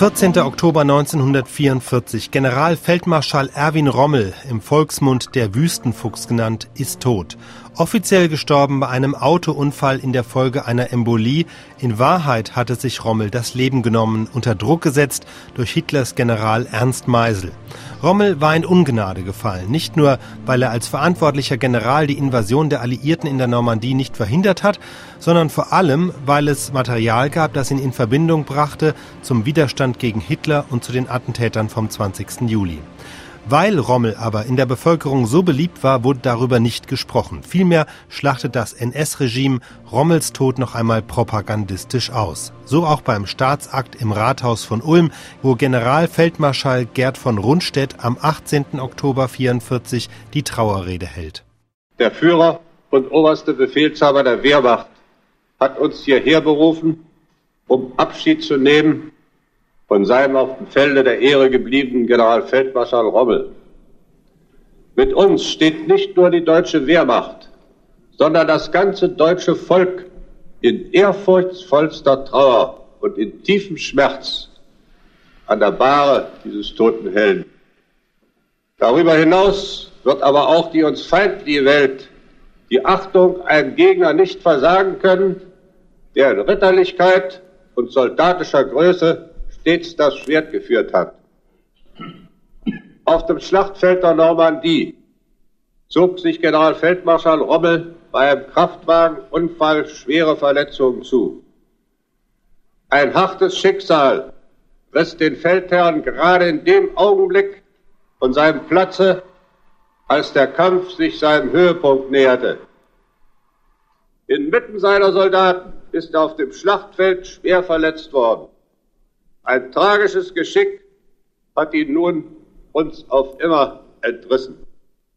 14. Oktober 1944. Generalfeldmarschall Erwin Rommel, im Volksmund der Wüstenfuchs genannt, ist tot. Offiziell gestorben bei einem Autounfall in der Folge einer Embolie. In Wahrheit hatte sich Rommel das Leben genommen, unter Druck gesetzt durch Hitlers General Ernst Meisel. Rommel war in Ungnade gefallen, nicht nur, weil er als verantwortlicher General die Invasion der Alliierten in der Normandie nicht verhindert hat, sondern vor allem, weil es Material gab, das ihn in Verbindung brachte zum Widerstand gegen Hitler und zu den Attentätern vom 20. Juli. Weil Rommel aber in der Bevölkerung so beliebt war, wurde darüber nicht gesprochen. Vielmehr schlachtet das NS-Regime Rommels Tod noch einmal propagandistisch aus. So auch beim Staatsakt im Rathaus von Ulm, wo Generalfeldmarschall Gerd von Rundstedt am 18. Oktober 44 die Trauerrede hält. Der Führer und oberste Befehlshaber der Wehrmacht hat uns hierher berufen, um Abschied zu nehmen von seinem auf dem Felde der Ehre gebliebenen Generalfeldmarschall Rommel. Mit uns steht nicht nur die deutsche Wehrmacht, sondern das ganze deutsche Volk in ehrfurchtsvollster Trauer und in tiefem Schmerz an der Bahre dieses toten Helden. Darüber hinaus wird aber auch die uns feindliche Welt die Achtung einem Gegner nicht versagen können, der in Ritterlichkeit und soldatischer Größe stets das Schwert geführt hat. Auf dem Schlachtfeld der Normandie zog sich Generalfeldmarschall Rommel bei einem Kraftwagenunfall schwere Verletzungen zu. Ein hartes Schicksal riss den Feldherrn gerade in dem Augenblick von seinem Platze, als der Kampf sich seinem Höhepunkt näherte. Inmitten seiner Soldaten ist er auf dem Schlachtfeld schwer verletzt worden. Ein tragisches Geschick hat ihn nun uns auf immer entrissen.